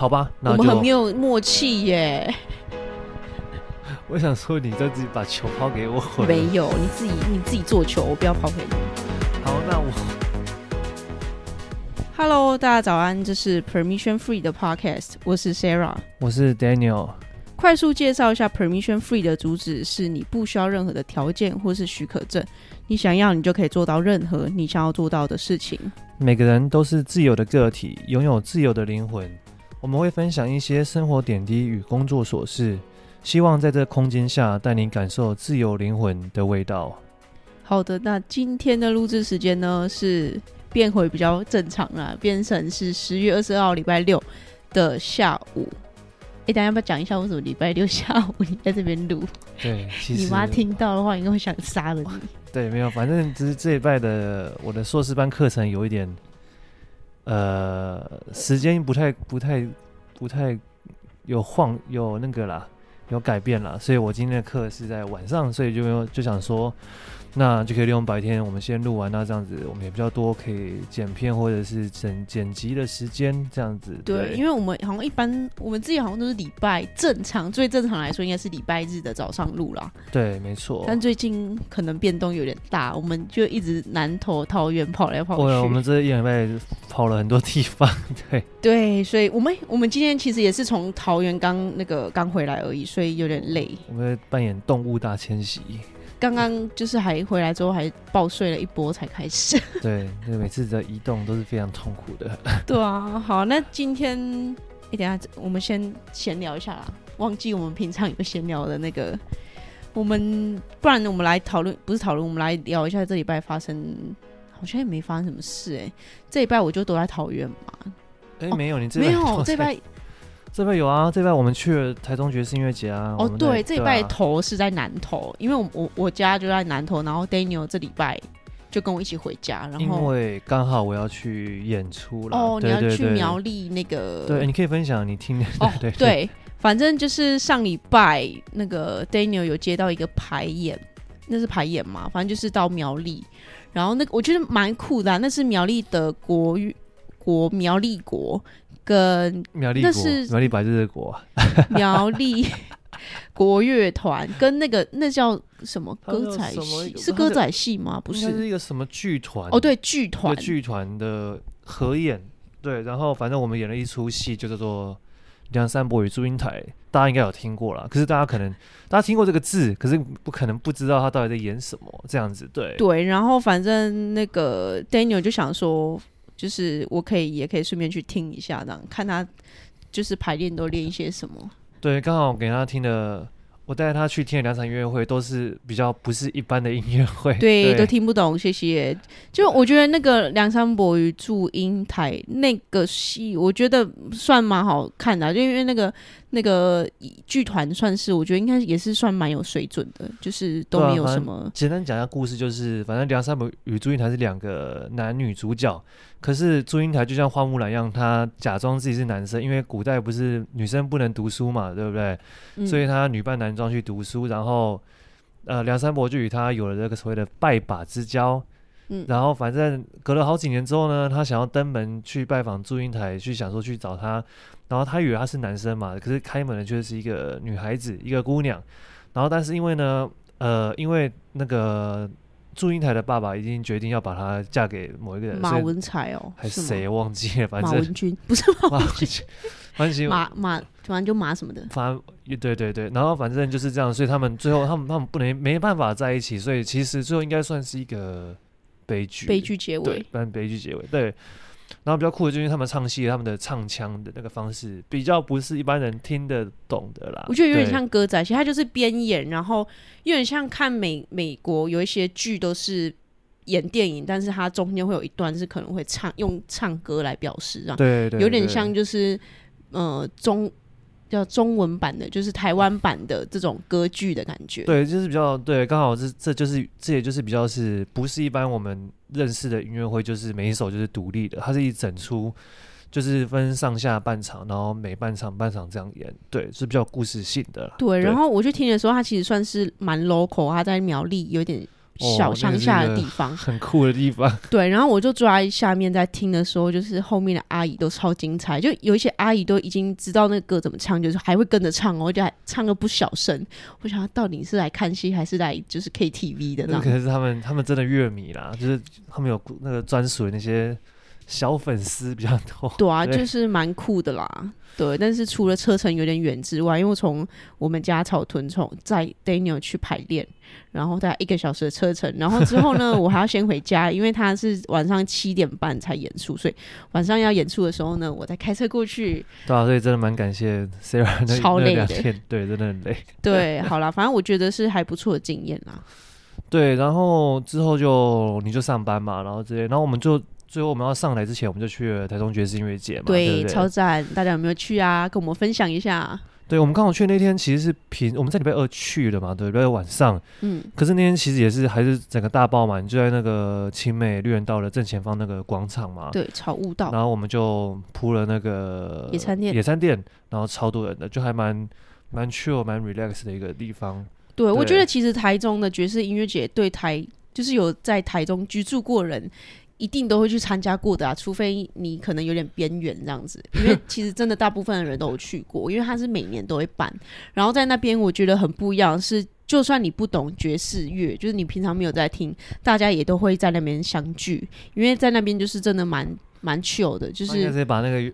好吧，那我们很没有默契耶。我想说，你再自己把球抛给我。没有，你自己你自己做球，我不要抛给你。好，那我。Hello，大家早安，这是 Permission Free 的 Podcast，我是 Sarah，我是 Daniel。快速介绍一下 Permission Free 的主旨是：你不需要任何的条件或是许可证，你想要你就可以做到任何你想要做到的事情。每个人都是自由的个体，拥有自由的灵魂。我们会分享一些生活点滴与工作琐事。希望在这空间下带你感受自由灵魂的味道。好的，那今天的录制时间呢是变回比较正常啦，变成是十月二十二号礼拜六的下午。哎，大家要不要讲一下为什么礼拜六下午你在这边录？对，其实你妈听到的话应该会想杀了你。对，没有，反正只是这一拜的我的硕士班课程有一点，呃，时间不太、不太、不太有晃，有那个啦。有改变了，所以我今天的课是在晚上，所以就就想说。那就可以利用白天，我们先录完，那这样子我们也比较多可以剪片或者是剪剪辑的时间，这样子。对，对，因为我们好像一般，我们自己好像都是礼拜正常，最正常来说应该是礼拜日的早上录啦。对，没错。但最近可能变动有点大，我们就一直南投桃园跑来跑去。对，我们这一礼拜跑了很多地方。对。对，所以我们我们今天其实也是从桃园刚那个刚回来而已，所以有点累。我们会扮演动物大迁徙。刚刚就是还回来之后还暴睡了一波才开始。对，那每次的移动都是非常痛苦的。对啊，好，那今天你、欸、等下我们先闲聊一下啦，忘记我们平常有闲聊的那个，我们不然我们来讨论，不是讨论，我们来聊一下这礼拜发生，好像也没发生什么事哎、欸。这礼拜我就都在桃园嘛。哎、欸，没有，你这没有 这礼拜。这边有啊，这边我们去了台中爵士音乐节啊。哦，对，这礼拜头是在南投，因为我我我家就在南投，然后 Daniel 这礼拜就跟我一起回家，然后因为刚好我要去演出了。哦，你要去苗栗那个？对，你可以分享你听的。哦，对，对，反正就是上礼拜那个 Daniel 有接到一个排演，那是排演嘛，反正就是到苗栗，然后那个我觉得蛮酷的啊，那是苗栗的国语国苗栗国。跟苗栗国，那是苗栗白日国，苗栗 国乐团跟那个那叫什么歌仔戏？是歌仔戏吗？不是，是一个什么剧团？哦，对，剧团，剧团的合演。对，然后反正我们演了一出戏，就叫做《梁山伯与祝英台》，大家应该有听过啦。可是大家可能大家听过这个字，可是不可能不知道他到底在演什么这样子。对，对，然后反正那个 Daniel 就想说。就是我可以也可以顺便去听一下，这样看他就是排练都练一些什么。对，刚好给他听的。我带他去听的两场音乐会，都是比较不是一般的音乐会，对，对，都听不懂。谢谢。就我觉得那个《梁山伯与祝英台》那个戏，我觉得算蛮好看的，啊，就因为那个那个剧团算是，我觉得应该也是算蛮有水准的，就是都没有什么。啊、简单讲一下故事，就是反正梁山伯与祝英台是两个男女主角。可是祝英台就像花木兰一样，她假装自己是男生，因为古代不是女生不能读书嘛，对不对？嗯、所以她女扮男装去读书，然后呃，梁山伯就与她有了这个所谓的拜把之交。嗯，然后反正隔了好几年之后呢，他想要登门去拜访祝英台，去想说去找她，然后他以为他是男生嘛，可是开门的却是一个女孩子，一个姑娘。然后但是因为呢，呃，因为那个。祝英台的爸爸已经决定要把她嫁给某一个人，马文才哦，还是谁忘记了？反正马文君不是 马文君，反正马马反正就马什么的。反正对对对，然后反正就是这样，所以他们最后他们他们不能没办法在一起，所以其实最后应该算是一个悲剧，悲剧结尾，对，但悲剧结尾对。然后比较酷的就是他们唱戏，他们的唱腔的那个方式比较不是一般人听得懂的啦。我觉得有点像歌仔戏，他就是边演，然后有点像看美美国有一些剧都是演电影，但是它中间会有一段是可能会唱用唱歌来表示，这样对，对，对，有点像就是呃中。叫中文版的，就是台湾版的这种歌剧的感觉。对，就是比较对，刚好这这就是这也就是比较是不是一般我们认识的音乐会，就是每一首就是独立的，它是一整出，就是分上下半场，然后每半场半场这样演，对，是比较故事性的。对，对然后我去听的时候，它其实算是蛮 local，它在苗栗有点小乡下的地方，哦、很酷的地方。对，然后我就坐在下面在听的时候，就是后面的阿姨都超精彩，就有一些阿姨都已经知道那个歌怎么唱，就是还会跟着唱哦，就还唱个不小声。我想到底是来看戏还是来就是 KTV 的？那可能是他们他们真的乐迷啦，就是他们有那个专属的那些。小粉丝比较多，对啊，对就是蛮酷的啦。对，但是除了车程有点远之外，因为从我们家草屯从在 Daniel 去排练，然后大概一个小时的车程，然后之后呢，我还要先回家，因为他是晚上七点半才演出，所以晚上要演出的时候呢，我再开车过去。对啊，所以真的蛮感谢 Sarah，超累的，对，真的很累。对，好啦，反正我觉得是还不错的经验啦。对，然后之后就你就上班嘛，然后之类，然后我们就。最后我们要上来之前，我们就去了台中爵士音乐节嘛，对，对对超赞！大家有没有去啊？跟我们分享一下。对，我们刚好去那天其实是平，我们在礼拜二去的嘛，对，礼拜二晚上。嗯。可是那天其实也是还是整个大爆满，就在那个青美绿园道的正前方那个广场嘛。对，草悟道。然后我们就铺了那个野餐垫，野餐垫，然后超多人的，就还蛮蛮 chill、蛮 relax 的一个地方。对，对我觉得其实台中的爵士音乐节对台就是有在台中居住过人。一定都会去参加过的啊，除非你可能有点边缘这样子，因为其实真的大部分的人都有去过，因为他是每年都会办。然后在那边我觉得很不一样，是就算你不懂爵士乐，就是你平常没有在听，大家也都会在那边相聚，因为在那边就是真的蛮蛮 chill 的，就是直接把那个直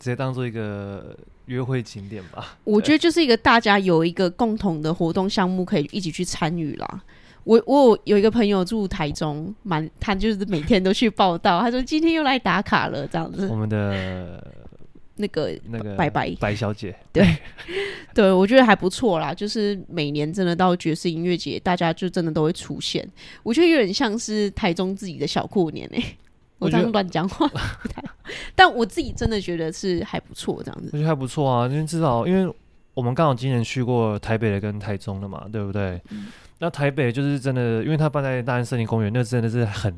接当做一个约会景点吧。我觉得就是一个大家有一个共同的活动项目可以一起去参与啦。我我有，有一个朋友住台中，蛮他就是每天都去报到。他说今天又来打卡了，这样子。我们的 那个那个白白白小姐，对对，我觉得还不错啦。就是每年真的到爵士音乐节，大家就真的都会出现。我觉得有点像是台中自己的小过年哎、欸。我这样乱讲话，但我自己真的觉得是还不错，这样子。我觉得还不错啊，因为至少因为我们刚好今年去过台北的跟台中的嘛，对不对？嗯那台北就是真的，因为它办在大安森林公园，那真的是很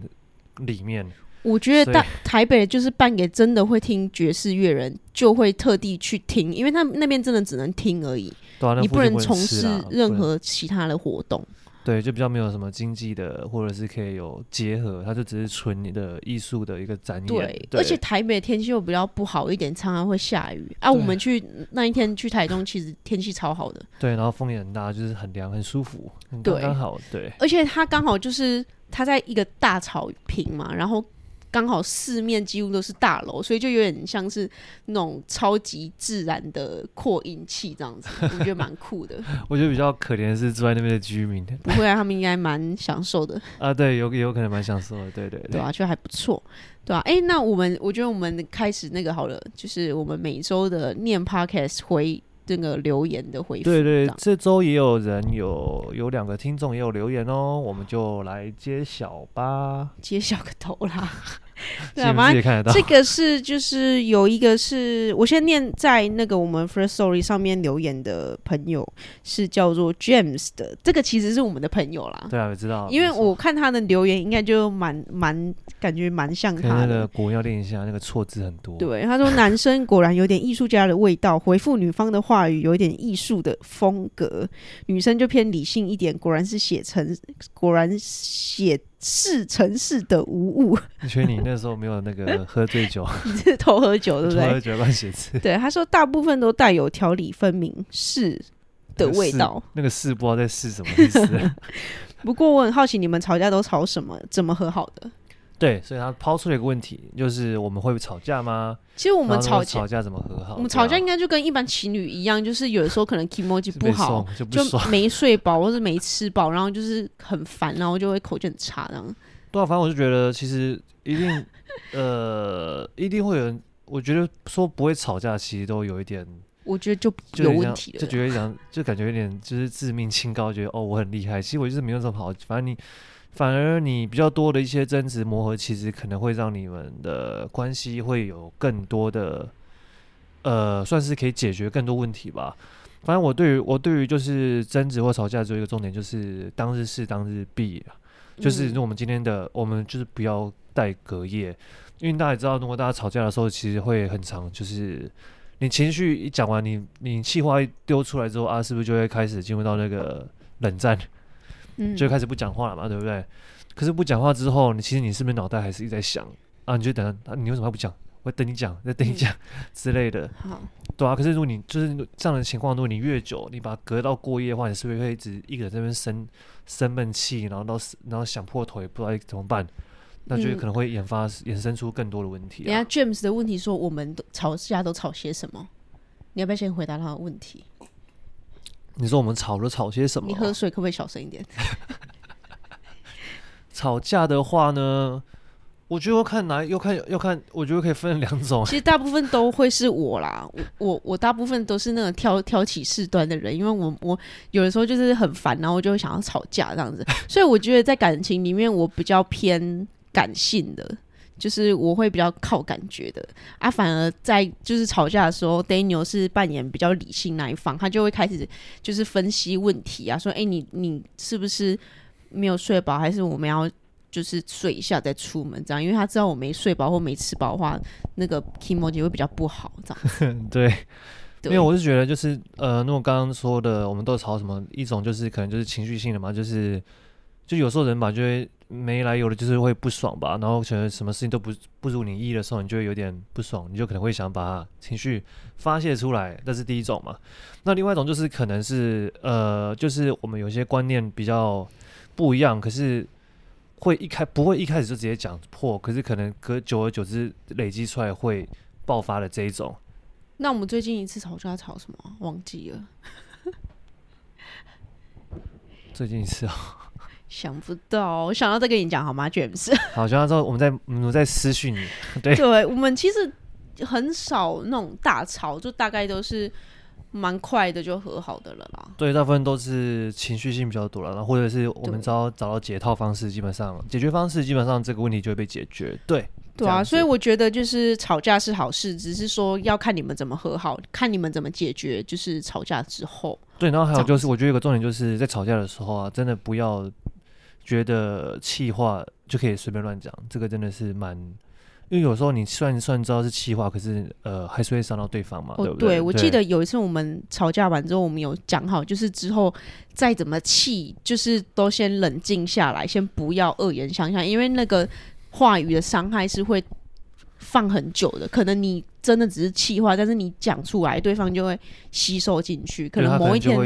里面。我觉得大台北就是办给真的会听爵士乐人，就会特地去听，因为他那边真的只能听而已，你不能从事任何其他的活动。对，就比较没有什么经济的，或者是可以有结合，它就只是纯你的艺术的一个展演。对，对而且台北天气又比较不好一点，常常会下雨。啊，我们去那一天去台中，其实天气超好的。对，然后风也很大，就是很凉，很舒服，刚刚好。对，对而且它刚好就是它在一个大草坪嘛，然后。刚好四面几乎都是大楼，所以就有点像是那种超级自然的扩音器这样子，我觉得蛮酷的。我觉得比较可怜的是住在那边的居民，不会啊，他们应该蛮享受的 啊。对，有有可能蛮享受的，对对对，对啊，就还不错，对啊。哎、欸，那我们我觉得我们开始那个好了，就是我们每周的念 Podcast 回。这个留言的回复，对对，这周也有人有有两个听众也有留言哦，我们就来揭晓吧。揭晓个头啦！对啊，反正这个是就是有一个是我先念在那个我们 First Story 上面留言的朋友是叫做 James 的，这个其实是我们的朋友啦。对啊，我知道，因为我看他的留言应该就蛮蛮感觉蛮像他的。那个国要练一下，那个错字很多。对，他说男生果然有点艺术家的味道，回复女方的话语有一点艺术的风格，女生就偏理性一点，果然是写成，果然写。是城市的无误。你觉得你那时候没有那个喝醉酒？你是偷喝酒对不对？偷喝酒乱写字。对，他说大部分都带有条理分明是的味道。那个是不知道在是什么意思。不过我很好奇，你们吵架都吵什么？怎么和好的？对，所以他抛出了一个问题，就是我们会不会吵架吗？其实我们吵吵架怎么和好？我们吵架应该就跟一般情侣一样，就是有的时候可能 kimochi 不好，就，没睡饱 或者没吃饱，然后就是很烦，然后就会口气很差这样。对啊，反正我就觉得其实一定 呃一定会有人，我觉得说不会吵架，其实都有一点，我觉得就有问题了，就觉得讲就感觉有点就是自命清高，觉得哦我很厉害，其实我就是没有这么好，反正你。反而你比较多的一些争执磨合，其实可能会让你们的关系会有更多的，呃，算是可以解决更多问题吧。反正我对于我对于就是争执或吵架，只有一个重点，就是当日事当日毕，就是我们今天的我们就是不要带隔夜，因为大家也知道，如果大家吵架的时候，其实会很长，就是你情绪一讲完，你你气话一丢出来之后啊，是不是就会开始进入到那个冷战？嗯，就开始不讲话了嘛，对不对？可是不讲话之后，你其实你是不是脑袋还是一直在想啊？你就等啊，你为什么还不讲？我等你讲，再等你讲、嗯、之类的。好，对啊。可是如果你就是这样的情况，如果你越久，你把它隔到过夜的话，你是不是会一直一个人在那边生生闷气，然后到然后想破头也不知道怎么办？那就可能会引发、嗯、衍生出更多的问题、啊。人家 James 的问题说，我们都吵架都吵些什么？你要不要先回答他的问题？你说我们吵了吵些什么？你喝水可不可以小声一点？吵架的话呢，我觉得要看哪，要看要看，我觉得可以分两种。其实大部分都会是我啦，我我我大部分都是那种挑挑起事端的人，因为我我有的时候就是很烦，然后我就会想要吵架这样子。所以我觉得在感情里面，我比较偏感性的，就是我会比较靠感觉的啊。反而在就是吵架的时候，Daniel 是扮演比较理性那一方，他就会开始就是分析问题啊，说哎、欸，你你是不是？没有睡饱，还是我们要就是睡一下再出门这样？因为他知道我没睡饱或没吃饱的话，那个 kimoji 会比较不好这样。对，因为我是觉得就是呃，那我刚刚说的，我们都吵什么？一种就是可能就是情绪性的嘛，就是就有时候人吧，就会没来由的，就是会不爽吧，然后觉得什么事情都不不如你意的时候，你就会有点不爽，你就可能会想把情绪发泄出来，这是第一种嘛。那另外一种就是可能是呃，就是我们有些观念比较。不一样，可是会一开不会一开始就直接讲破，可是可能隔久而久之累积出来会爆发的这一种。那我们最近一次吵架吵什么？忘记了。最近一次啊，想不到，我想到再跟你讲好吗，James？好，想到之后我们再我们再私讯你。对，对我们其实很少那种大吵，就大概都是。蛮快的就和好的了啦。对，大部分都是情绪性比较多了，然后或者是我们只要找到解套方式，基本上解决方式基本上这个问题就会被解决。对，对啊，所以我觉得就是吵架是好事，只是说要看你们怎么和好，看你们怎么解决。就是吵架之后，对，然后还有就是，我觉得有个重点就是在吵架的时候啊，真的不要觉得气话就可以随便乱讲，这个真的是蛮。因为有时候你算算知道是气话，可是呃还是会伤到对方嘛，哦、对不对？对，我记得有一次我们吵架完之后，我们有讲好，就是之后再怎么气，就是都先冷静下来，先不要恶言相向，因为那个话语的伤害是会放很久的。可能你真的只是气话，但是你讲出来，对方就会吸收进去，可能某一天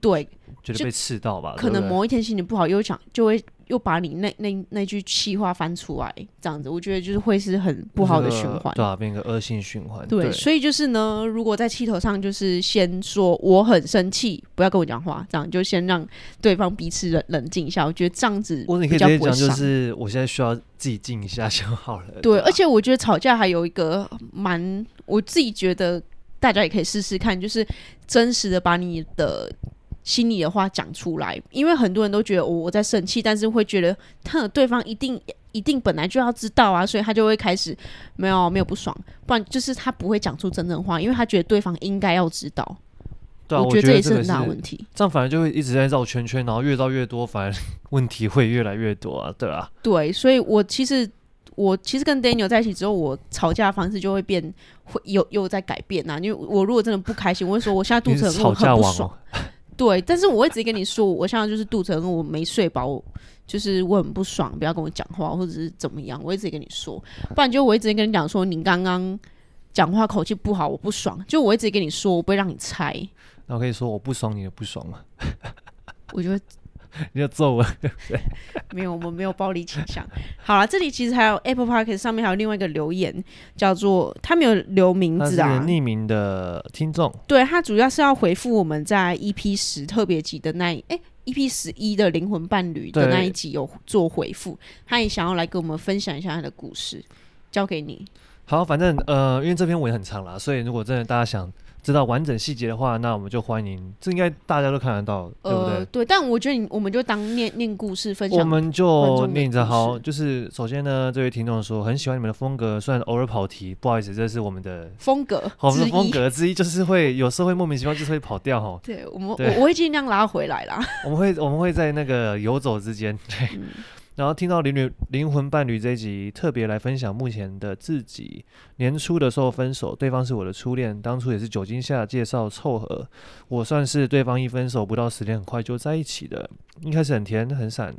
对觉得被刺到吧，可能某一天心情不好，又想就会。又把你那那那句气话翻出来，这样子，我觉得就是会是很不好的循环，对啊，变个恶性循环。对，所以就是呢，如果在气头上，就是先说我很生气，不要跟我讲话，这样就先让对方彼此冷冷静一下。我觉得这样子，或者你可以直接讲，就是我现在需要自己静一下就好了。对，而且我觉得吵架还有一个蛮，我自己觉得大家也可以试试看，就是真实的把你的。心里的话讲出来，因为很多人都觉得我我在生气，但是会觉得他对方一定一定本来就要知道啊，所以他就会开始没有没有不爽，不然就是他不会讲出真正话，因为他觉得对方应该要知道。对啊，我觉得这也是很大问题。这样反而就会一直在绕圈圈，然后越绕越多，反而问题会越来越多啊，对啊。对，所以我其实我其实跟 Daniel 在一起之后，我吵架的方式就会变，会有有在改变呐、啊。因为我如果真的不开心，我会说我现在肚子很饿，很不爽。对，但是我会直接跟你说，我现在就是肚子饿，我没睡饱，就是我很不爽，不要跟我讲话，或者是怎么样，我会直接跟你说，不然就我会直接跟你讲说，你刚刚讲话口气不好，我不爽，就我会直接跟你说，我不会让你猜。那我可以说我不爽，你也不爽吗？我觉得。你要揍我？没有，我们没有暴力倾向。好了，这里其实还有 Apple Podcast 上面还有另外一个留言，叫做他没有留名字啊，匿名的听众。对，他主要是要回复我们在 EP 十特别集的那一哎 EP 十一的灵魂伴侣的那一集有做回复，他也想要来跟我们分享一下他的故事，交给你。好，反正呃，因为这篇文很长啦，所以如果真的大家想。知道完整细节的话，那我们就欢迎。这应该大家都看得到，呃、对不对？对，但我觉得你，我们就当念念故事分享。我们就念着好，就是首先呢，这位听众说很喜欢你们的风格，虽然偶尔跑题，不好意思，这是我们的风格。我们的风格之一就是会有时候会莫名其妙就是会跑掉哈。对我们，我我会尽量拉回来啦。我们会我们会在那个游走之间，对。嗯然后听到灵女灵魂伴侣这一集，特别来分享目前的自己。年初的时候分手，对方是我的初恋，当初也是酒精下介绍凑合，我算是对方一分手不到十天，很快就在一起的。一开始很甜很闪，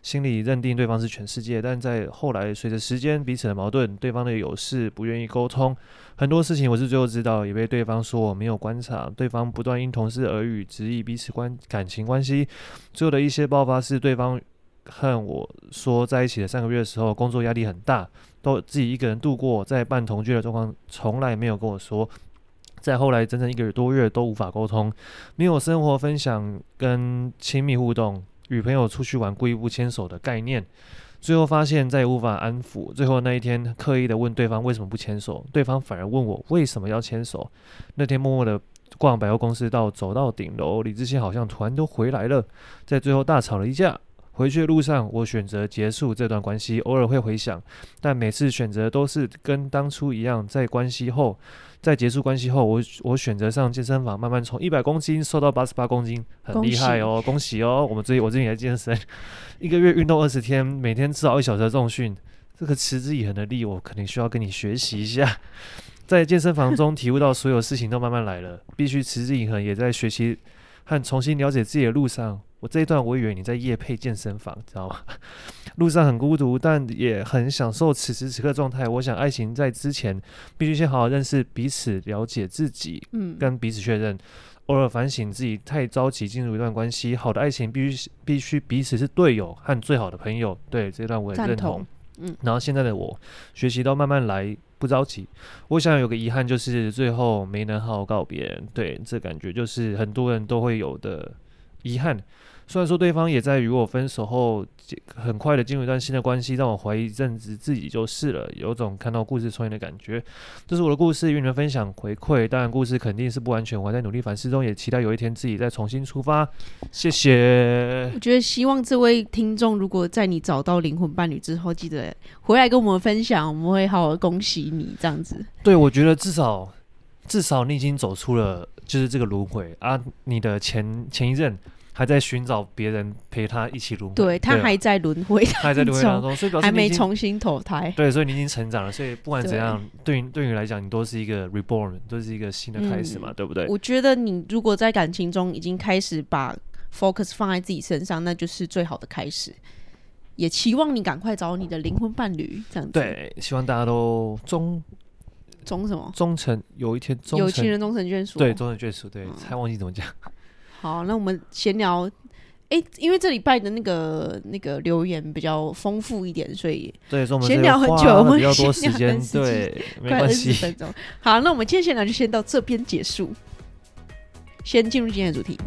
心里认定对方是全世界，但在后来随着时间彼此的矛盾，对方的有事不愿意沟通，很多事情我是最后知道，也被对方说我没有观察，对方不断因同事耳语质疑彼此关感情关系，最后的一些爆发是对方。和我说在一起的三个月的时候，工作压力很大，都自己一个人度过，在半同居的状况，从来没有跟我说。在后来整整一个月多月都无法沟通，没有生活分享跟亲密互动，与朋友出去玩故意不牵手的概念，最后发现再也无法安抚。最后那一天刻意的问对方为什么不牵手，对方反而问我为什么要牵手。那天默默的逛百货公司到走到顶楼，理智线好像突然都回来了，在最后大吵了一架。回去的路上，我选择结束这段关系。偶尔会回想，但每次选择都是跟当初一样。在关系后，在结束关系后，我我选择上健身房，慢慢从一百公斤瘦到八十八公斤，很厉害哦，恭喜，哦！我们最近我最近来健身，一个月运动二十天，每天至少一小时的重训，这个持之以恒的力，我肯定需要跟你学习一下。在健身房中体悟到，所有事情都慢慢来了，必须持之以恒，也在学习和重新了解自己的路上。我这一段我以为你在夜配健身房，知道吗？路上很孤独，但也很享受此时此刻状态。我想爱情在之前必须先好好认识彼此，了解自己，嗯，跟彼此确认，偶尔反省自己太着急进入一段关系。好的爱情必须必须彼此是队友和最好的朋友。对，这段我也认同，嗯。然后现在的我学习到慢慢来，不着急。我想有个遗憾就是最后没能好好告别。对，这感觉就是很多人都会有的遗憾。虽然说对方也在与我分手后很快的进入一段新的关系，让我怀疑一阵子自己就是了，有种看到故事重演的感觉。这是我的故事，与你们分享回馈。当然，故事肯定是不完全，我还在努力反思中，也期待有一天自己再重新出发。谢谢。我觉得希望这位听众，如果在你找到灵魂伴侣之后，记得回来跟我们分享，我们会好好恭喜你。这样子，对，我觉得至少至少你已经走出了就是这个轮回啊，你的前前一任。还在寻找别人陪他一起轮回，对，他还在轮回，还在轮回当中，所以表示还没重新投胎。对，所以你已经成长了，所以不管怎样，对于对于你来讲，你都是一个 reborn，都是一个新的开始嘛，嗯、对不对？我觉得你如果在感情中已经开始把 focus 放在自己身上，那就是最好的开始。也期望你赶快找你的灵魂伴侣，这样子。对，希望大家都忠忠什么？忠诚，有一天忠，有情人终成眷属。对，终成眷属。对，才忘记怎么讲。好，那我们闲聊，哎、欸，因为这礼拜的那个那个留言比较丰富一点，所以对，所以我们闲聊很久，我们比较多时间，对，快二十分钟。好，那我们今天闲聊就先到这边结束，先进入今天的主题。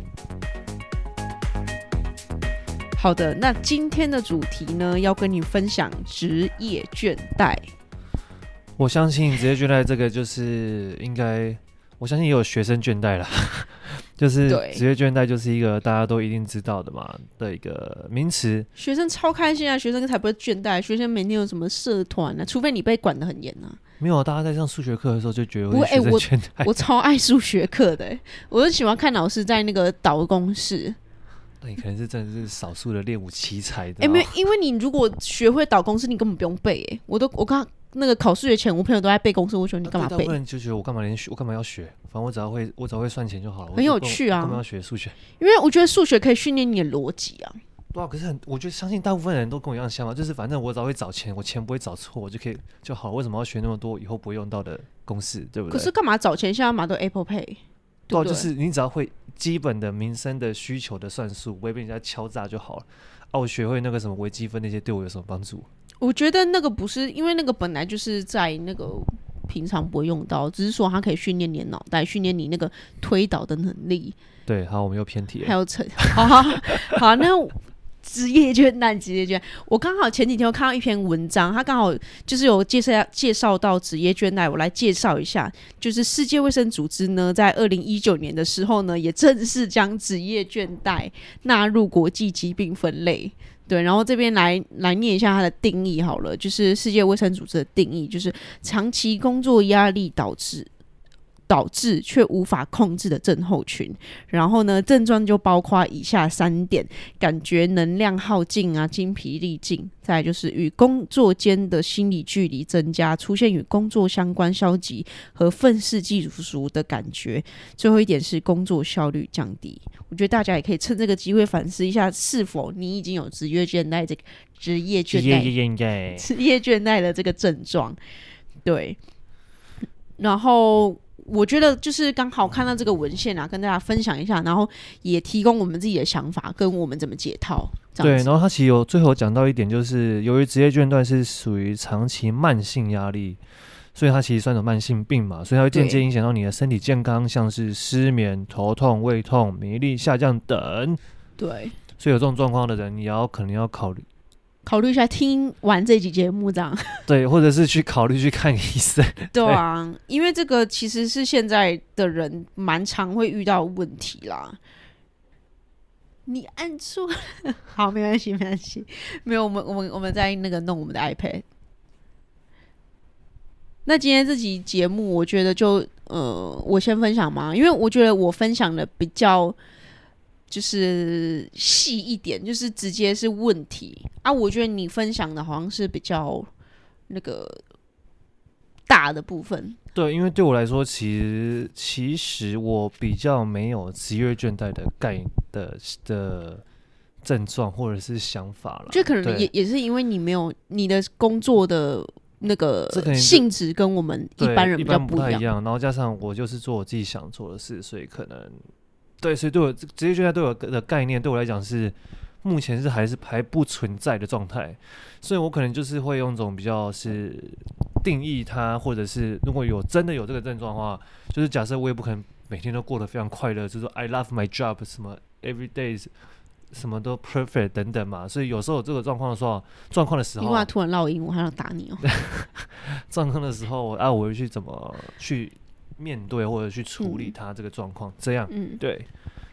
好的，那今天的主题呢，要跟你分享职业倦怠。我相信职业倦怠这个就是应该，我相信也有学生倦怠了。就是职业倦怠，就是一个大家都一定知道的嘛的一个名词。学生超开心啊！学生才不会倦怠，学生每天有什么社团呢？除非你被管得很严啊。没有，大家在上数学课的时候就觉得我学生倦怠。我我超爱数学课的，我就喜欢看老师在那个导公式。那你可能是真的是少数的练武奇才的。哎，没有，因为你如果学会导公式，你根本不用背。哎，我都我刚。那个考数学前，我朋友都在背公式，我说你干嘛背？大部分就觉得我干嘛连学，我干嘛要学？反正我只要会，我只要会算钱就好了。很有趣啊！干嘛要学数学？因为我觉得数学可以训练你的逻辑啊。对啊，可是很，我觉得相信大部分人都跟我一样想法，就是反正我只要会找钱，我钱不会找错，我就可以就好了。为什么要学那么多以后不会用到的公式？对不对？可是干嘛找钱？现在嘛都 Apple Pay。对，啊，就是你只要会基本的民生的需求的算术，不会被人家敲诈就好了。啊，我学会那个什么微积分那些，对我有什么帮助？我觉得那个不是，因为那个本来就是在那个平常不会用到，只是说它可以训练你的脑袋，训练你那个推导的能力。对，好，我们又偏题了。还有成，好好好，那职业倦怠，职业倦怠。我刚好前几天我看到一篇文章，它刚好就是有介绍介绍到职业倦怠，我来介绍一下。就是世界卫生组织呢，在二零一九年的时候呢，也正式将职业倦怠纳入国际疾病分类。对，然后这边来来念一下它的定义好了，就是世界卫生组织的定义，就是长期工作压力导致导致却无法控制的症候群。然后呢，症状就包括以下三点：感觉能量耗尽啊，精疲力尽；再来就是与工作间的心理距离增加，出现与工作相关消极和愤世嫉俗的感觉；最后一点是工作效率降低。我觉得大家也可以趁这个机会反思一下，是否你已经有职业倦怠这个职业倦怠职业倦怠的这个症状。对，然后我觉得就是刚好看到这个文献啊，跟大家分享一下，然后也提供我们自己的想法，跟我们怎么解套。对，然后他其实有最后讲到一点，就是由于职业倦怠是属于长期慢性压力，所以它其实算种慢性病嘛，所以它会间接影响到你的身体健康，像是失眠、头痛、胃痛、免疫力下降等。对，所以有这种状况的人，你要可能要考虑。考虑一下，听完这集节目这样。对，或者是去考虑去看医生。对啊，因为这个其实是现在的人蛮常会遇到问题啦。你按错，好，没关系，没关系。没有，我们我们我们在那个弄我们的 iPad。那今天这集节目，我觉得就呃，我先分享嘛，因为我觉得我分享的比较。就是细一点，就是直接是问题啊。我觉得你分享的好像是比较那个大的部分。对，因为对我来说，其实其实我比较没有职业倦怠的概的的症状或者是想法了。就可能也也是因为你没有你的工作的那个性质跟我们一般人比较不一样，一一样，然后加上我就是做我自己想做的事，所以可能。对，所以对我职业倦怠对我的概念，对我来讲是目前是还是还不存在的状态，所以我可能就是会用一种比较是定义它，或者是如果有真的有这个症状的话，就是假设我也不可能每天都过得非常快乐，就是说 I love my job 什么 every days 什么都 perfect 等等嘛，所以有时候有这个状况的时候，状况的时候，你话突然烙音，我还要打你哦。状况的时候，啊，我会去怎么去？面对或者去处理他这个状况，嗯、这样，嗯，对，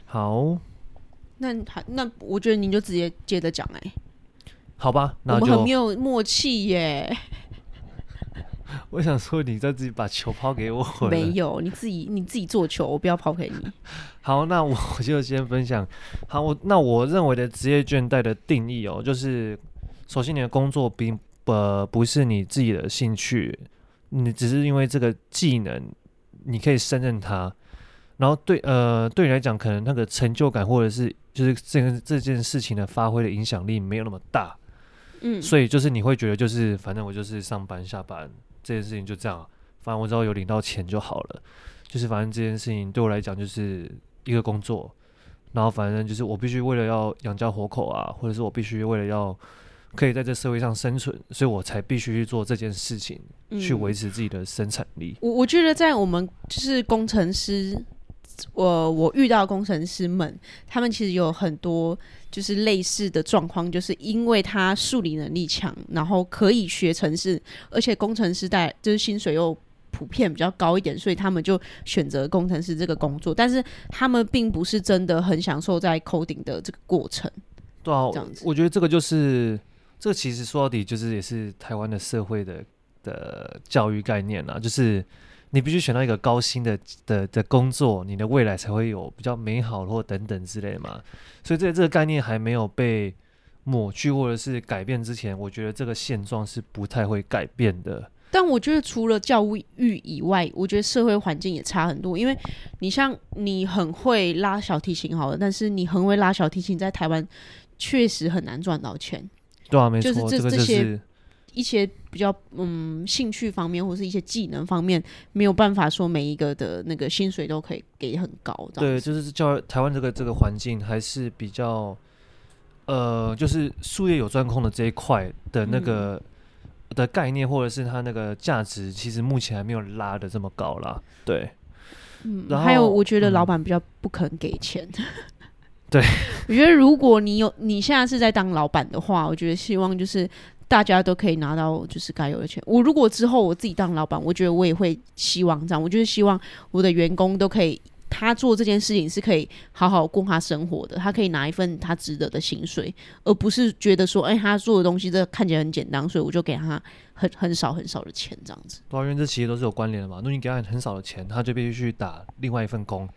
好，那还那我觉得你就直接接着讲哎，好吧，那我们很没有默契耶。我想说，你再自己把球抛给我，没有，你自己你自己做球，我不要抛给你。好，那我就先分享。好，我那我认为的职业倦怠的定义哦，就是首先你的工作并不、呃、不是你自己的兴趣，你只是因为这个技能。你可以胜任它，然后对呃，对你来讲，可能那个成就感或者是就是这个这件事情的发挥的影响力没有那么大，嗯，所以就是你会觉得就是反正我就是上班下班这件事情就这样，反正我只要有领到钱就好了，就是反正这件事情对我来讲就是一个工作，然后反正就是我必须为了要养家活口啊，或者是我必须为了要。可以在这社会上生存，所以我才必须去做这件事情，嗯、去维持自己的生产力。我我觉得在我们就是工程师，我我遇到工程师们，他们其实有很多就是类似的状况，就是因为他数理能力强，然后可以学程式，而且工程师带就是薪水又普遍比较高一点，所以他们就选择工程师这个工作。但是他们并不是真的很享受在 coding 的这个过程。对啊，这样子，我觉得这个就是。这其实说到底就是也是台湾的社会的的教育概念啦，就是你必须选到一个高薪的的的工作，你的未来才会有比较美好或等等之类的嘛。所以在这个概念还没有被抹去或者是改变之前，我觉得这个现状是不太会改变的。但我觉得除了教育以外，我觉得社会环境也差很多。因为你像你很会拉小提琴好了，但是你很会拉小提琴，在台湾确实很难赚到钱。对啊，没错，就是这、这些一些比较嗯兴趣方面或是一些技能方面，没有办法说每一个的那个薪水都可以给很高。对，就是教台湾这个这个环境还是比较呃，就是术业有专攻的这一块的那个、嗯、的概念，或者是它那个价值，其实目前还没有拉的这么高啦。对，嗯，然后还有我觉得老板比较不肯给钱。嗯对，我觉得如果你有你现在是在当老板的话，我觉得希望就是大家都可以拿到就是该有的钱。我如果之后我自己当老板，我觉得我也会希望这样，我就是希望我的员工都可以他做这件事情是可以好好过他生活的，他可以拿一份他值得的薪水，而不是觉得说，哎、欸，他做的东西这看起来很简单，所以我就给他很很少很少的钱这样子。对，因为这其实都是有关联的嘛。如果你给他很少的钱，他就必须去打另外一份工，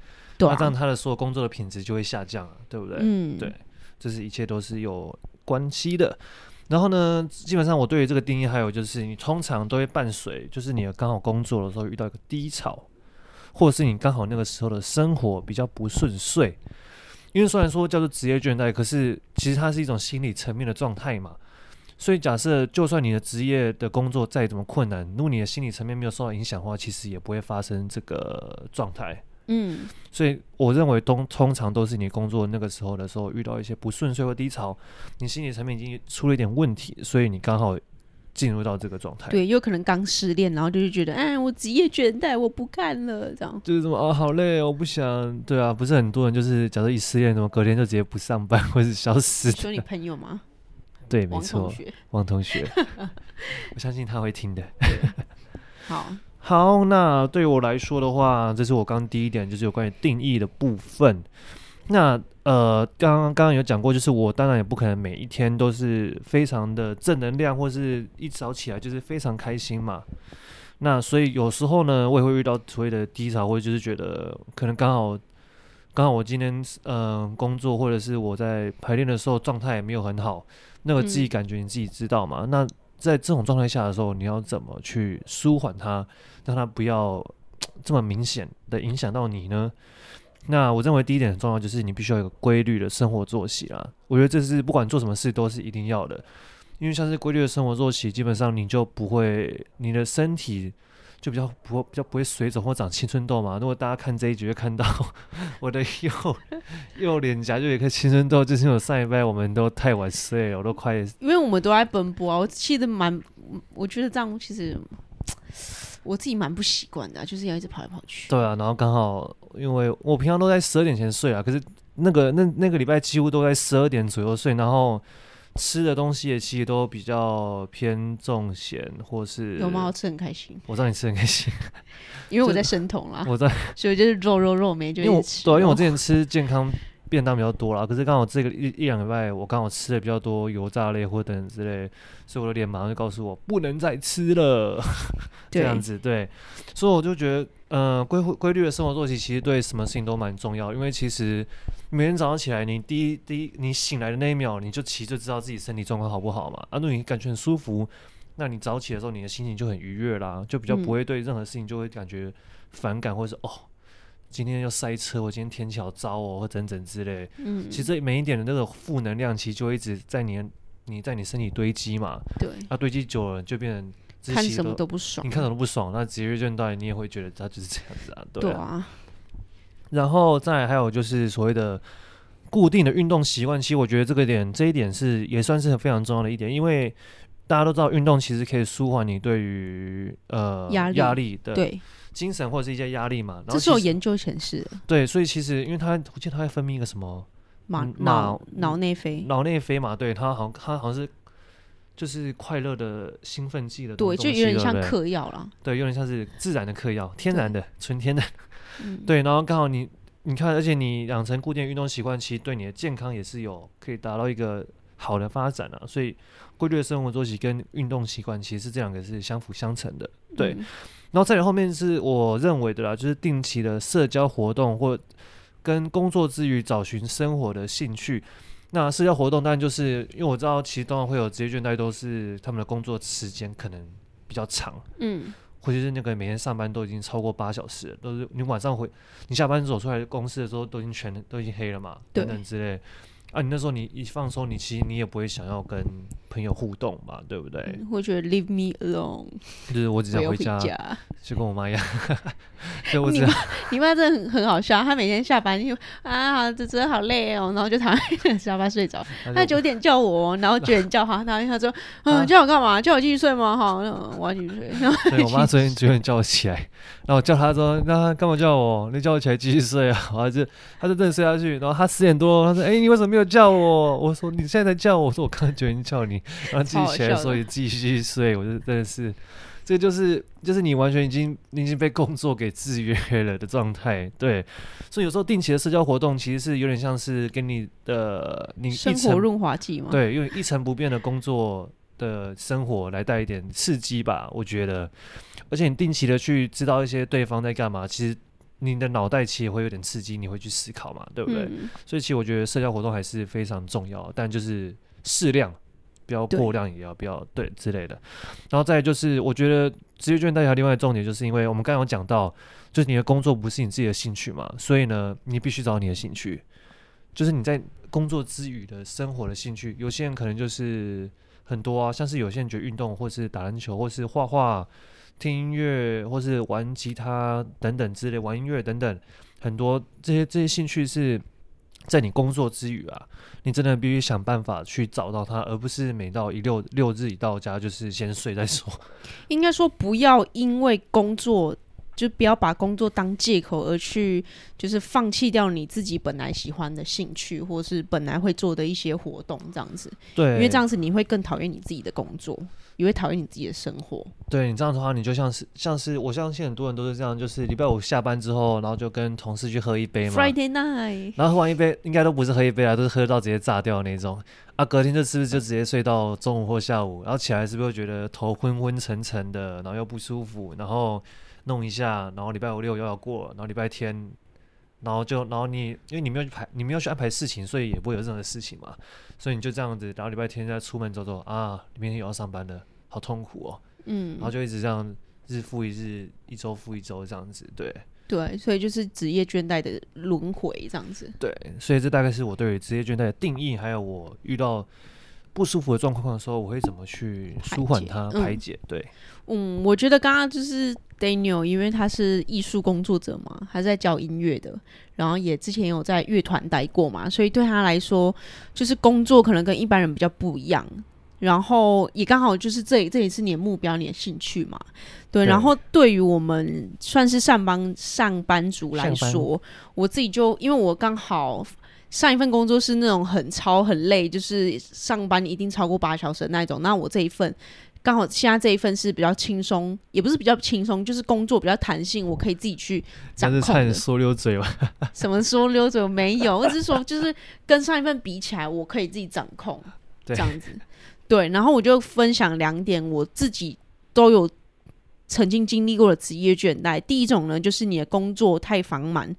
对、啊，那这样他的所有工作的品质就会下降了，对不对？嗯，对，这是一切都是有关系的。然后呢，基本上我对于这个定义还有就是，你通常都会伴随，就是你刚好工作的时候遇到一个低潮。或者是你刚好那个时候的生活比较不顺遂，因为虽然说叫做职业倦怠，可是其实它是一种心理层面的状态嘛。所以假设就算你的职业的工作再怎么困难，如果你的心理层面没有受到影响的话，其实也不会发生这个状态。嗯，所以我认为通通常都是你工作那个时候的时候遇到一些不顺遂或低潮，你心理层面已经出了一点问题，所以你刚好。进入到这个状态，对，有可能刚失恋，然后就是觉得，哎，我职业倦怠，我不干了，这样就是什么啊，好累，我不想，对啊，不是很多人就是，假如一失恋，什么隔天就直接不上班，或者消失。说你朋友吗？对，没错，王同学，王同学，我相信他会听的。好，好，那对我来说的话，这是我刚第一点，就是有关于定义的部分。那呃，刚刚刚刚有讲过，就是我当然也不可能每一天都是非常的正能量，或是一早起来就是非常开心嘛。那所以有时候呢，我也会遇到所谓的低潮，或者就是觉得可能刚好刚好我今天嗯、呃、工作，或者是我在排练的时候状态也没有很好，那个自己感觉你自己知道嘛。嗯、那在这种状态下的时候，你要怎么去舒缓它，让它不要 这么明显的影响到你呢？那我认为第一点很重要，就是你必须要有个规律的生活作息啦。我觉得这是不管做什么事都是一定要的，因为像是规律的生活作息，基本上你就不会，你的身体就比较不比较不会水肿或长青春痘嘛。如果大家看这一集会看到 我的右右脸颊就有一颗青春痘，就是因为上一拜我们都太晚睡了，我都快因为我们都在奔波啊。我其实蛮，我觉得这样其实。我自己蛮不习惯的，就是要一直跑来跑去。对啊，然后刚好因为我平常都在十二点前睡啊，可是那个那那个礼拜几乎都在十二点左右睡，然后吃的东西也其实都比较偏重咸，或是有吗？我吃很开心，我知道你吃很开心，因为我在生酮啦，我在，所以就是肉肉肉没就吃。对，因为我之前吃健康。便当比较多啦，可是刚好这个一一两个礼拜，我刚好吃的比较多油炸类或等等之类，所以我的脸马上就告诉我不能再吃了，这样子对，所以我就觉得，呃，规规律的生活作息其实对什么事情都蛮重要，因为其实每天早上起来，你第一第一你醒来的那一秒，你就其实就知道自己身体状况好不好嘛，啊，如果你感觉很舒服，那你早起的时候，你的心情就很愉悦啦，就比较不会对任何事情就会感觉反感，或者是哦。今天又塞车，我今天天气好糟哦，或等等之类。嗯，其实每一点的那个负能量，其实就一直在你你在你身体堆积嘛。对。它、啊、堆积久了，就变成看什么都不爽。你看什么都不爽，那职业倦怠，你也会觉得它就是这样子啊。对啊。然后再来还有就是所谓的固定的运动习惯，其实我觉得这个点这一点是也算是非常重要的一点，因为大家都知道运动其实可以舒缓你对于呃压力，压力的。对。精神或者是一些压力嘛，然后这是有研究显示的。对，所以其实因为它，我记得他会分泌一个什么脑脑脑内啡，脑内啡嘛，对，它好像它好像是就是快乐的兴奋剂的，对，就有点像嗑药了。对，有点像是自然的嗑药，天然的、纯天的。对，然后刚好你你看，而且你养成固定运动习惯，其实对你的健康也是有可以达到一个好的发展啊。所以规律的生活作息跟运动习惯，其实是这两个是相辅相成的。对。嗯然后再来后面是我认为的啦，就是定期的社交活动或跟工作之余找寻生活的兴趣。那社交活动当然就是因为我知道，其实通常会有职业倦怠，都是他们的工作时间可能比较长，嗯，或者是那个每天上班都已经超过八小时了，都是你晚上回你下班走出来公司的时候都已经全都已经黑了嘛，等等之类。啊，你那时候你一放松，你其实你也不会想要跟朋友互动嘛，对不对？会觉得 leave me alone，就是我只想回家，就跟我妈一样。就我你妈，你妈真的很很好笑，她每天下班就啊，这真的好累哦，然后就躺在 沙发睡着。她九点叫我，然后九点叫她，然后她说，嗯，叫我干嘛？叫我继续睡吗？好，我要继续睡。对，我妈昨天九点叫我起来，然后我叫她说，那她干嘛叫我？你叫我起来继续睡啊？我还是她就真的睡下去。然后她十点多，她说，哎，你为什么没有？叫我，我说你现在才叫我，我说我刚刚就已经叫你，然后自己起来的时候也继续睡，我就真的是这就是就是你完全已经你已经被工作给制约了的状态。对，所以有时候定期的社交活动其实是有点像是给你的你生活润滑剂嘛。对，用一成不变的工作的生活来带一点刺激吧，我觉得。而且你定期的去知道一些对方在干嘛，其实你的脑袋其实会有点刺激，你会去思考嘛，对不对？嗯、所以其实我觉得社交活动还是非常重要，但就是适量。不要过量，也要不要对之类的。然后再就是，我觉得职业倦怠还有另外的重点，就是因为我们刚刚有讲到，就是你的工作不是你自己的兴趣嘛，所以呢，你必须找你的兴趣，就是你在工作之余的生活的兴趣。有些人可能就是很多啊，像是有些人觉得运动，或是打篮球，或是画画、听音乐，或是玩吉他等等之类，玩音乐等等，很多这些这些兴趣是。在你工作之余啊，你真的必须想办法去找到它，而不是每到一六六日一到家就是先睡再说。应该说，不要因为工作。就不要把工作当借口而去，就是放弃掉你自己本来喜欢的兴趣，或是本来会做的一些活动，这样子。对，因为这样子你会更讨厌你自己的工作，也会讨厌你自己的生活。对，你这样的话，你就像是像是我相信很多人都是这样，就是礼拜五下班之后，然后就跟同事去喝一杯嘛。Friday night，然后喝完一杯，应该都不是喝一杯啊，都是喝到直接炸掉那种。啊，隔天就是不是就直接睡到中午或下午，然后起来是不是会觉得头昏昏沉沉的，然后又不舒服，然后。弄一下，然后礼拜五六又要过，然后礼拜天，然后就然后你因为你没有去排，你没有去安排事情，所以也不会有任何事情嘛，所以你就这样子，然后礼拜天再出门走走啊，明天又要上班了，好痛苦哦，嗯，然后就一直这样日复一日，一周复一周这样子，对，对，所以就是职业倦怠的轮回这样子，对，所以这大概是我对职业倦怠的定义，还有我遇到不舒服的状况的时候，我会怎么去舒缓它排解，排解，对，嗯，我觉得刚刚就是。Daniel，因为他是艺术工作者嘛，他在教音乐的，然后也之前有在乐团待过嘛，所以对他来说，就是工作可能跟一般人比较不一样。然后也刚好就是这这也是你的目标，你的兴趣嘛，对。对，然后对于我们算是上班上班族来说，我自己就因为我刚好上一份工作是那种很超很累，就是上班一定超过八小时的那种，那我这一份。刚好现在这一份是比较轻松，也不是比较轻松，就是工作比较弹性，我可以自己去掌控。是差点说溜嘴吧？什么说溜嘴？没有，我只是说，就是跟上一份比起来，我可以自己掌控，这样子。对，然后我就分享两点，我自己都有曾经经历过的职业倦怠。第一种呢，就是你的工作太繁忙，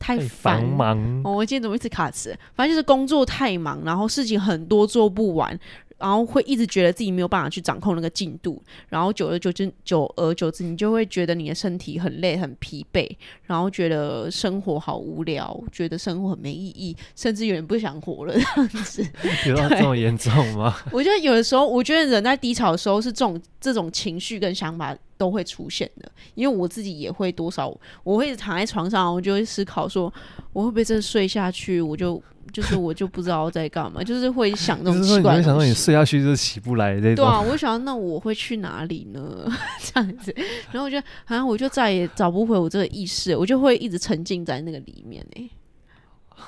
太繁忙。哦，我今天怎么一直卡词？反正就是工作太忙，然后事情很多，做不完。然后会一直觉得自己没有办法去掌控那个进度，然后久而久之，久而久之，你就会觉得你的身体很累、很疲惫，然后觉得生活好无聊，觉得生活很没意义，甚至有点不想活了这样子。有到这么严重吗？我觉得有的时候，我觉得人在低潮的时候是这种这种情绪跟想法都会出现的，因为我自己也会多少，我会躺在床上，我就会思考说，我会不会真的睡下去，我就。就是我就不知道在干嘛，就是会想那种奇怪的。你会想说你睡下去就起不来。对啊，我想那我会去哪里呢？这样子，然后我觉得好像我就再也找不回我这个意识，我就会一直沉浸在那个里面哎。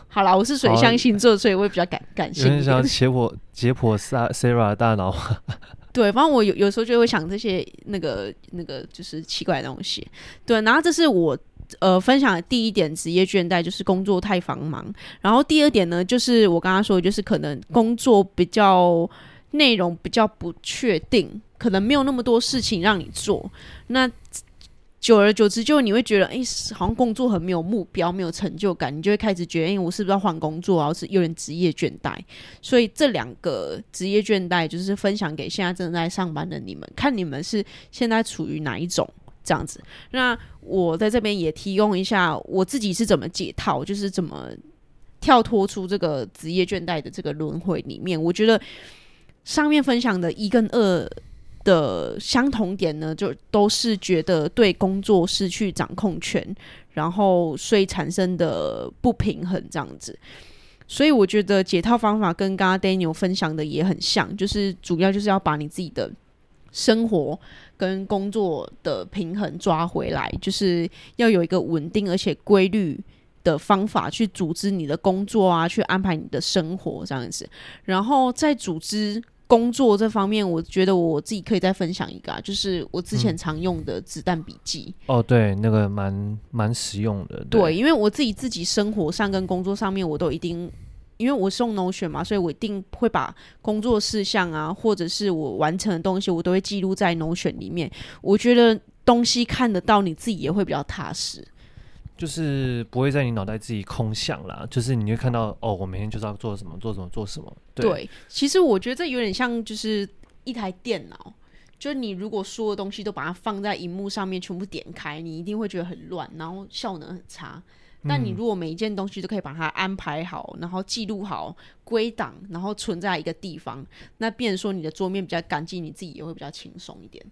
好啦，我是水象星座，所以我也比较感感性。你想解剖 解剖 Sarah 的大脑？对，反正我有有时候就会想这些那个那个就是奇怪的东西。对，然后这是我。呃，分享的第一点职业倦怠就是工作太繁忙，然后第二点呢，就是我刚刚说的，就是可能工作比较内容比较不确定，可能没有那么多事情让你做，那久而久之就你会觉得，哎、好像工作很没有目标，没有成就感，你就会开始觉得，哎、我是不是要换工作啊？是有点职业倦怠，所以这两个职业倦怠就是分享给现在正在上班的你们，看你们是现在处于哪一种。这样子，那我在这边也提供一下我自己是怎么解套，就是怎么跳脱出这个职业倦怠的这个轮回里面。我觉得上面分享的一跟二的相同点呢，就都是觉得对工作失去掌控权，然后所以产生的不平衡这样子。所以我觉得解套方法跟刚刚 Daniel 分享的也很像，就是主要就是要把你自己的生活跟工作的平衡抓回来，就是要有一个稳定而且规律的方法去组织你的工作啊，去安排你的生活这样子。然后在组织工作这方面，我觉得我自己可以再分享一个啊，就是我之前常用的子弹笔记。嗯。哦，对，那个蛮蛮实用的。对，对，因为我自己自己生活上跟工作上面，我都一定，因为我是用 Notion 嘛，所以我一定会把工作事项啊，或者是我完成的东西，我都会记录在 Notion 里面。我觉得东西看得到，你自己也会比较踏实。就是不会在你脑袋自己空想啦，就是你会看到哦，我每天就是要做什么，做什么，做什么。对，对，其实我觉得这有点像就是一台电脑，就是你如果所有东西都把它放在荧幕上面，全部点开，你一定会觉得很乱，然后效能很差。但你如果每一件东西都可以把它安排好，然后记录好、归档，然后存在一个地方，那变成说你的桌面比较干净，你自己也会比较轻松一点，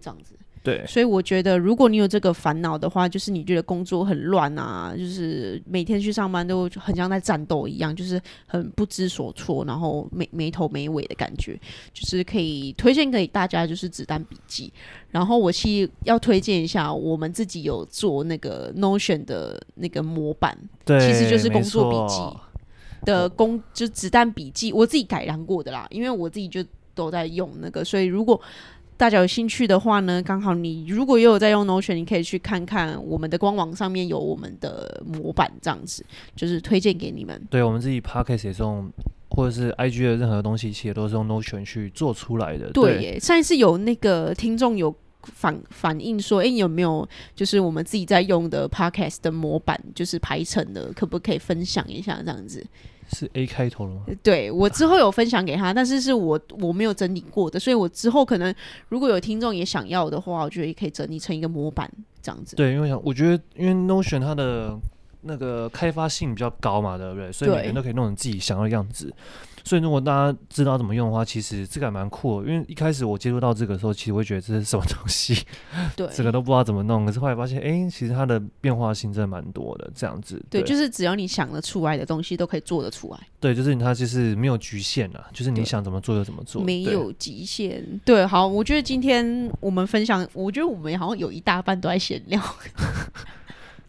这样子。对，所以我觉得，如果你有这个烦恼的话，就是你觉得工作很乱啊，就是每天去上班都很像在战斗一样，就是很不知所措，然后没没头没尾的感觉，就是可以推荐给大家，就是子弹笔记。然后我其实要推荐一下，我们自己有做那个 Notion 的那个模板，对，其实就是工作笔记的工，就子弹笔记，我自己改良过的啦，因为我自己就都在用那个，所以如果。大家有兴趣的话呢，刚好你如果也有在用 Notion，你可以去看看我们的官网上面有我们的模板，这样子就是推荐给你们。对，我们自己 Podcast 也是用，或者是 IG 的任何东西，其实都是用 Notion 去做出来的。对，上一次有那个听众有反反映说，哎、欸，有没有就是我们自己在用的 Podcast 的模板，就是排成的，可不可以分享一下这样子？是 A 开头了吗？对，我之后有分享给他，但是是我我没有整理过的，所以我之后可能如果有听众也想要的话，我觉得也可以整理成一个模板这样子。对，因为想我觉得，因为 Notion 它的那个开发性比较高嘛，对不对？所以每个人都可以弄成自己想要的样子。所以，如果大家知道怎么用的话，其实这个还蛮酷的。因为一开始我接触到这个的时候，其实会觉得这是什么东西，对，这个都不知道怎么弄。可是后来发现，哎、欸，其实它的变化性真的蛮多的。这样子，对，对，就是只要你想得出来的东西，都可以做得出来。对，就是它就是没有局限啊，就是你想怎么做就怎么做，没有极限。对，好，我觉得今天我们分享，我觉得我们好像有一大半都在闲聊。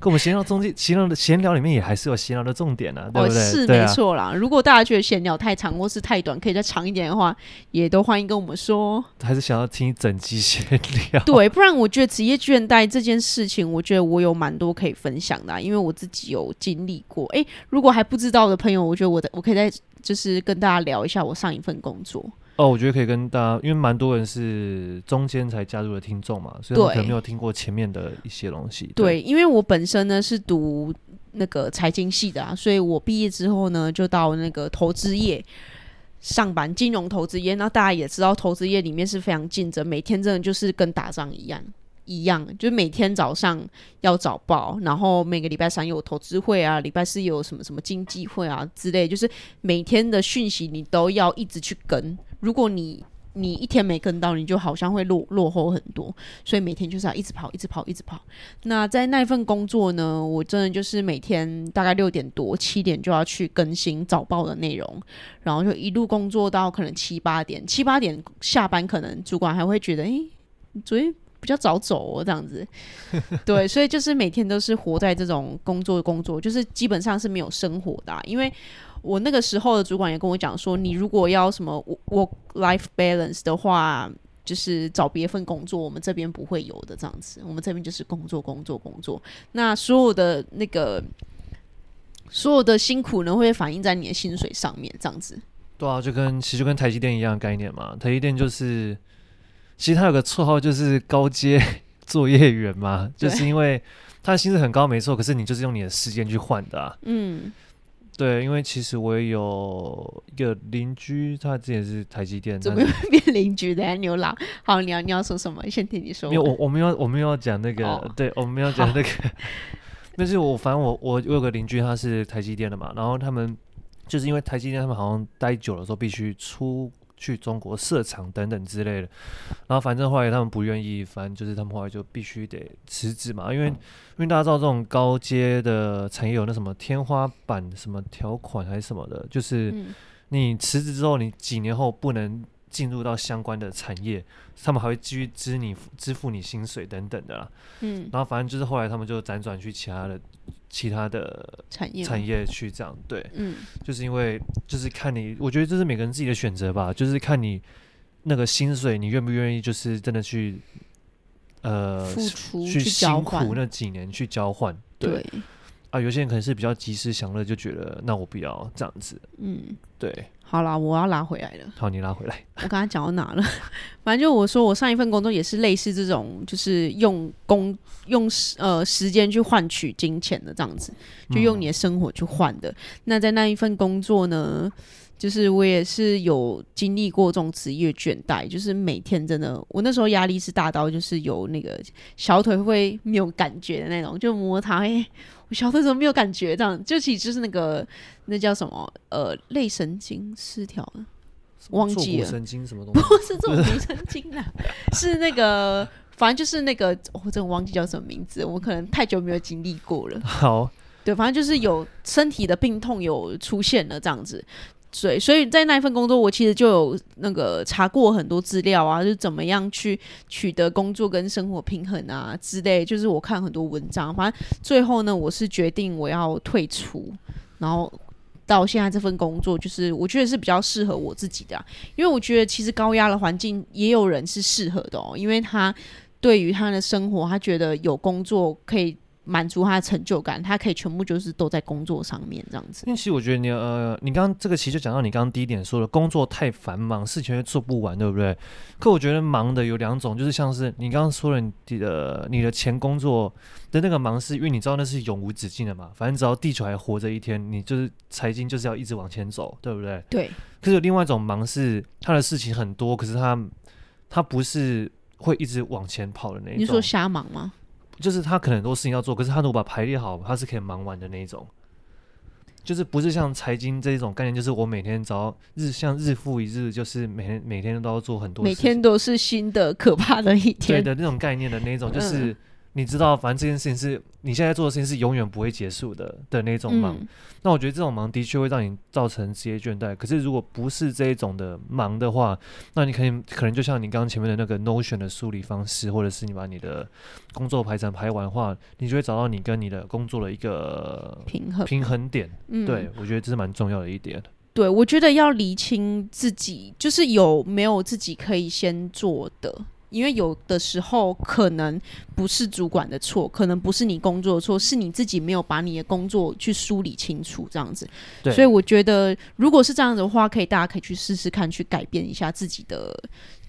跟我们闲聊中间，闲聊的闲聊里面也还是有闲聊的重点呢、啊，对不对？哦、是没错啦、啊。如果大家觉得闲聊太长或是太短，可以再长一点的话，也都欢迎跟我们说。还是想要听整集闲聊？对，不然我觉得职业倦怠这件事情，我觉得我有蛮多可以分享的、啊，因为我自己有经历过。哎，如果还不知道的朋友，我觉得我的我可以再就是跟大家聊一下我上一份工作。哦，我觉得可以跟大家，因为蛮多人是中间才加入的听众嘛，所以可能没有听过前面的一些东西。对，对，因为我本身呢是读那个财经系的啊，所以我毕业之后呢就到那个投资业上班，金融投资业。那大家也知道，投资业里面是非常竞争，每天真的就是跟打仗一样。一样，就是每天早上要早报，然后每个礼拜三有投资会啊，礼拜四有什么什么经济会啊之类，就是每天的讯息你都要一直去跟。如果你你一天没跟到，你就好像会落落后很多。所以每天就是要一直跑，一直跑，一直跑。那在那份工作呢，我真的就是每天大概六点多七点就要去更新早报的内容，然后就一路工作到可能七八点，七八点下班，可能主管还会觉得，诶，昨天。比较早走哦，这样子，对，所以就是每天都是活在这种工作工作，就是基本上是没有生活的。因为我那个时候的主管也跟我讲说，你如果要什么 work life balance 的话，就是找别份工作，我们这边不会有的这样子。我们这边就是工作工作工作，那所有的那个所有的辛苦呢，会反映在你的薪水上面，这样子。对啊，就跟其实就跟台积电一样的概念嘛，台积电就是。其实它有个绰号就是高阶作业员嘛，就是因为他的薪资很高，没错。可是你就是用你的时间去换的啊。嗯，对，因为其实我也有一个邻居，他之前是台积电，怎么会变邻居的？牛郎，好，你要你要说什么？先听你说。没有，我我们要我们要讲那个，哦、对，我们要讲那个。但是我反正我我我有个邻居，他是台积电的嘛，然后他们就是因为台积电，他们好像待久了之后必须出。去中国设厂等等之类的，然后反正后来他们不愿意，反正就是他们后来就必须得辞职嘛，因为因为大家知道这种高阶的产业有那什么天花板什么条款还是什么的，就是你辞职之后，你几年后不能进入到相关的产业，他们还会继续支你支付你薪水等等的啦。嗯，然后反正就是后来他们就辗转去其他的其他的产业。产业去这样，对，嗯，就是因为就是看你，我觉得这是每个人自己的选择吧，就是看你那个薪水，你愿不愿意，就是真的去呃付出去辛苦那几年去交换，对。对，啊，有些人可能是比较及时享乐，就觉得那我不要这样子，嗯，对。好啦，我要拉回来了。好，你拉回来。我刚才讲到哪了？反正就我说，我上一份工作也是类似这种，就是用工用呃时间去换取金钱的这样子，就用你的生活去换的。嗯。那在那一份工作呢，就是我也是有经历过这种职业倦怠，就是每天真的，我那时候压力是大到就是有那个小腿会没有感觉的那种，就摩擦。欸我小腿怎么没有感觉？这样就其实就是那个那叫什么呃类神经失调了，忘记了神经什么东西？不是坐骨神经啦，是那个反正就是那个我真的忘记叫什么名字，我可能太久没有经历过了。好，对，反正就是有身体的病痛有出现了这样子。对，所以在那一份工作，我其实就有那个查过很多资料啊，就是怎么样去取得工作跟生活平衡啊之类。就是我看很多文章，反正最后呢，我是决定我要退出，然后到现在这份工作，就是我觉得是比较适合我自己的，因为我觉得其实高压的环境也有人是适合的哦，因为他对于他的生活，他觉得有工作可以。满足他的成就感，他可以全部就是都在工作上面这样子。因为其实我觉得你呃，你刚刚这个其实就讲到你刚刚第一点说的，工作太繁忙，事情会做不完，对不对？可我觉得忙的有两种，就是像是你刚刚说了，你的你的前工作的那个忙，是因为你知道那是永无止境的嘛，反正只要地球还活着一天，你就是财经就是要一直往前走，对不对？对。可是有另外一种忙是他的事情很多，可是他他不是会一直往前跑的那种。你说瞎忙吗？就是他可能很多事情要做，可是他如果把排列好，他是可以忙完的那一种。就是不是像财经这一种概念，就是我每天只要日像日复一日，就是每天每天都要做很多，每天都是新的可怕的一天。对的那种概念的那种，就是。嗯你知道，反正这件事情是你现在做的事情是永远不会结束的的那种忙。嗯、那我觉得这种忙的确会让你造成职业倦怠。可是如果不是这一种的忙的话，那你可以可能就像你刚刚前面的那个 Notion 的梳理方式，或者是你把你的工作排程排完的话，你就会找到你跟你的工作的一个平衡平衡点。嗯、对，我觉得这是蛮重要的一点。对，我觉得要厘清自己，就是有没有自己可以先做的。因为有的时候可能不是主管的错，可能不是你工作的错，是你自己没有把你的工作去梳理清楚，这样子。对。所以我觉得，如果是这样子的话，可以大家可以去试试看，去改变一下自己的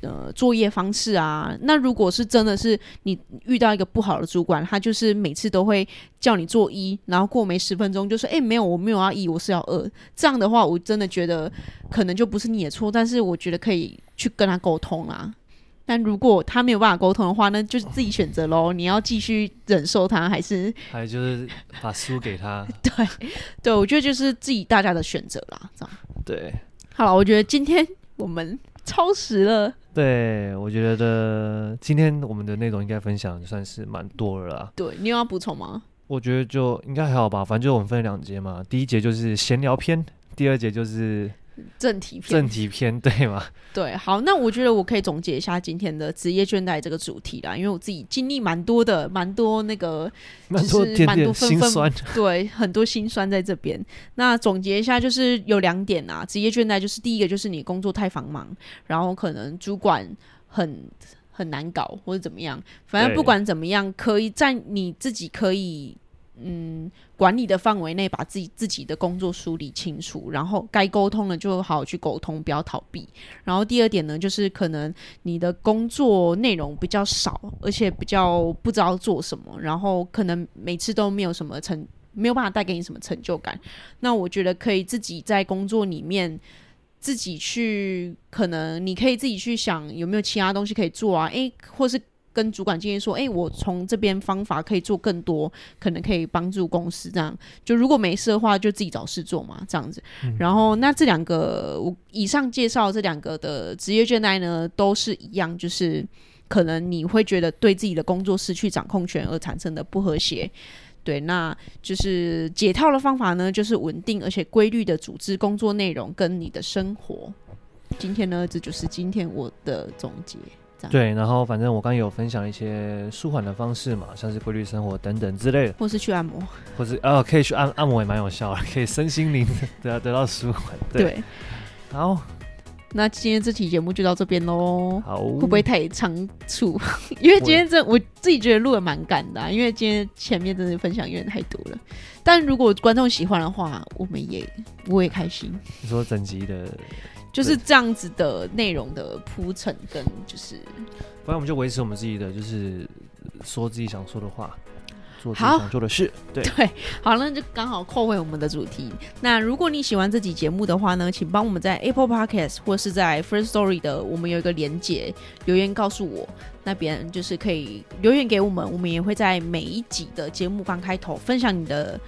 呃作业方式啊。那如果是真的是你遇到一个不好的主管，他就是每次都会叫你做一，然后过没十分钟就说：“哎，没有，我没有要一，我是要二。”这样的话，我真的觉得可能就不是你的错，但是我觉得可以去跟他沟通啊。但如果他没有办法沟通的话，那就是自己选择喽。你要继续忍受他，还是还就是把书给他？对，对，我觉得就是自己大家的选择啦。这样对。好了，我觉得今天我们超时了。对，我觉得今天我们的内容应该分享算是蛮多了啦。对，你有要补充吗？我觉得就应该还好吧。反正就我们分两节嘛，第一节就是闲聊篇，第二节就是。正题篇，正题篇对吗？对，好，那我觉得我可以总结一下今天的职业倦怠这个主题啦，因为我自己经历蛮多的，蛮多那个，蛮多点点心酸，对，很多心酸在这边。那总结一下，就是有两点啊，职业倦怠就是第一个就是你工作太繁忙，然后可能主管很很难搞或者怎么样，反正不管怎么样，可以在你自己可以。嗯，管理的范围内，把自己自己的工作梳理清楚，然后该沟通的就好好去沟通，不要逃避。然后第二点呢，就是可能你的工作内容比较少，而且比较不知道做什么，然后可能每次都没有什么成，没有办法带给你什么成就感。那我觉得可以自己在工作里面自己去，可能你可以自己去想有没有其他东西可以做啊，诶，或是。跟主管建议说：“哎、欸，我从这边方法可以做更多，可能可以帮助公司。这样就如果没事的话，就自己找事做嘛，这样子。嗯、然后那这两个我以上介绍这两个的职业倦怠呢，都是一样，就是可能你会觉得对自己的工作失去掌控权而产生的不和谐。对，那就是解套的方法呢，就是稳定而且规律的组织工作内容跟你的生活。今天呢，这就是今天我的总结。”这样。对，然后反正我刚刚有分享一些舒缓的方式嘛，像是规律生活等等之类的，或是去按摩，或是呃可以去按按摩也蛮有效的，可以身心灵得得到舒缓。对，对好。那今天这期节目就到这边喽。好，会不会太仓促？因为今天这我自己觉得录的蛮赶的，啊，因为今天前面真的分享有点太多了。但如果观众喜欢的话，我们也我也开心。你说整集的，就是这样子的内容的铺陈跟就是，反正我们就维持我们自己的，就是说自己想说的话。做想做的事，对对，好，那就刚好扣回我们的主题。那如果你喜欢这集节目的话呢，请帮我们在 Apple Podcast 或是在 First Story 的，我们有一个连结留言告诉我，那边就是可以留言给我们，我们也会在每一集的节目刚开头分享你的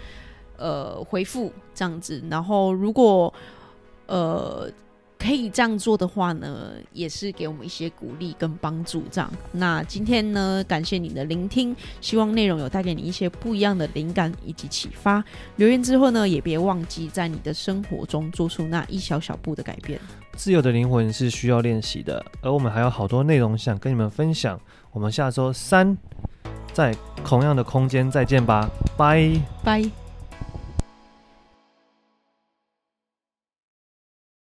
呃回复这样子。然后如果呃。可以这样做的话呢，也是给我们一些鼓励跟帮助。这样，那今天呢，感谢你的聆听，希望内容有带给你一些不一样的灵感以及启发。留言之后呢，也别忘记在你的生活中做出那一小小步的改变。自由的灵魂是需要练习的，而我们还有好多内容想跟你们分享。我们下周三在同样的空间再见吧，拜拜。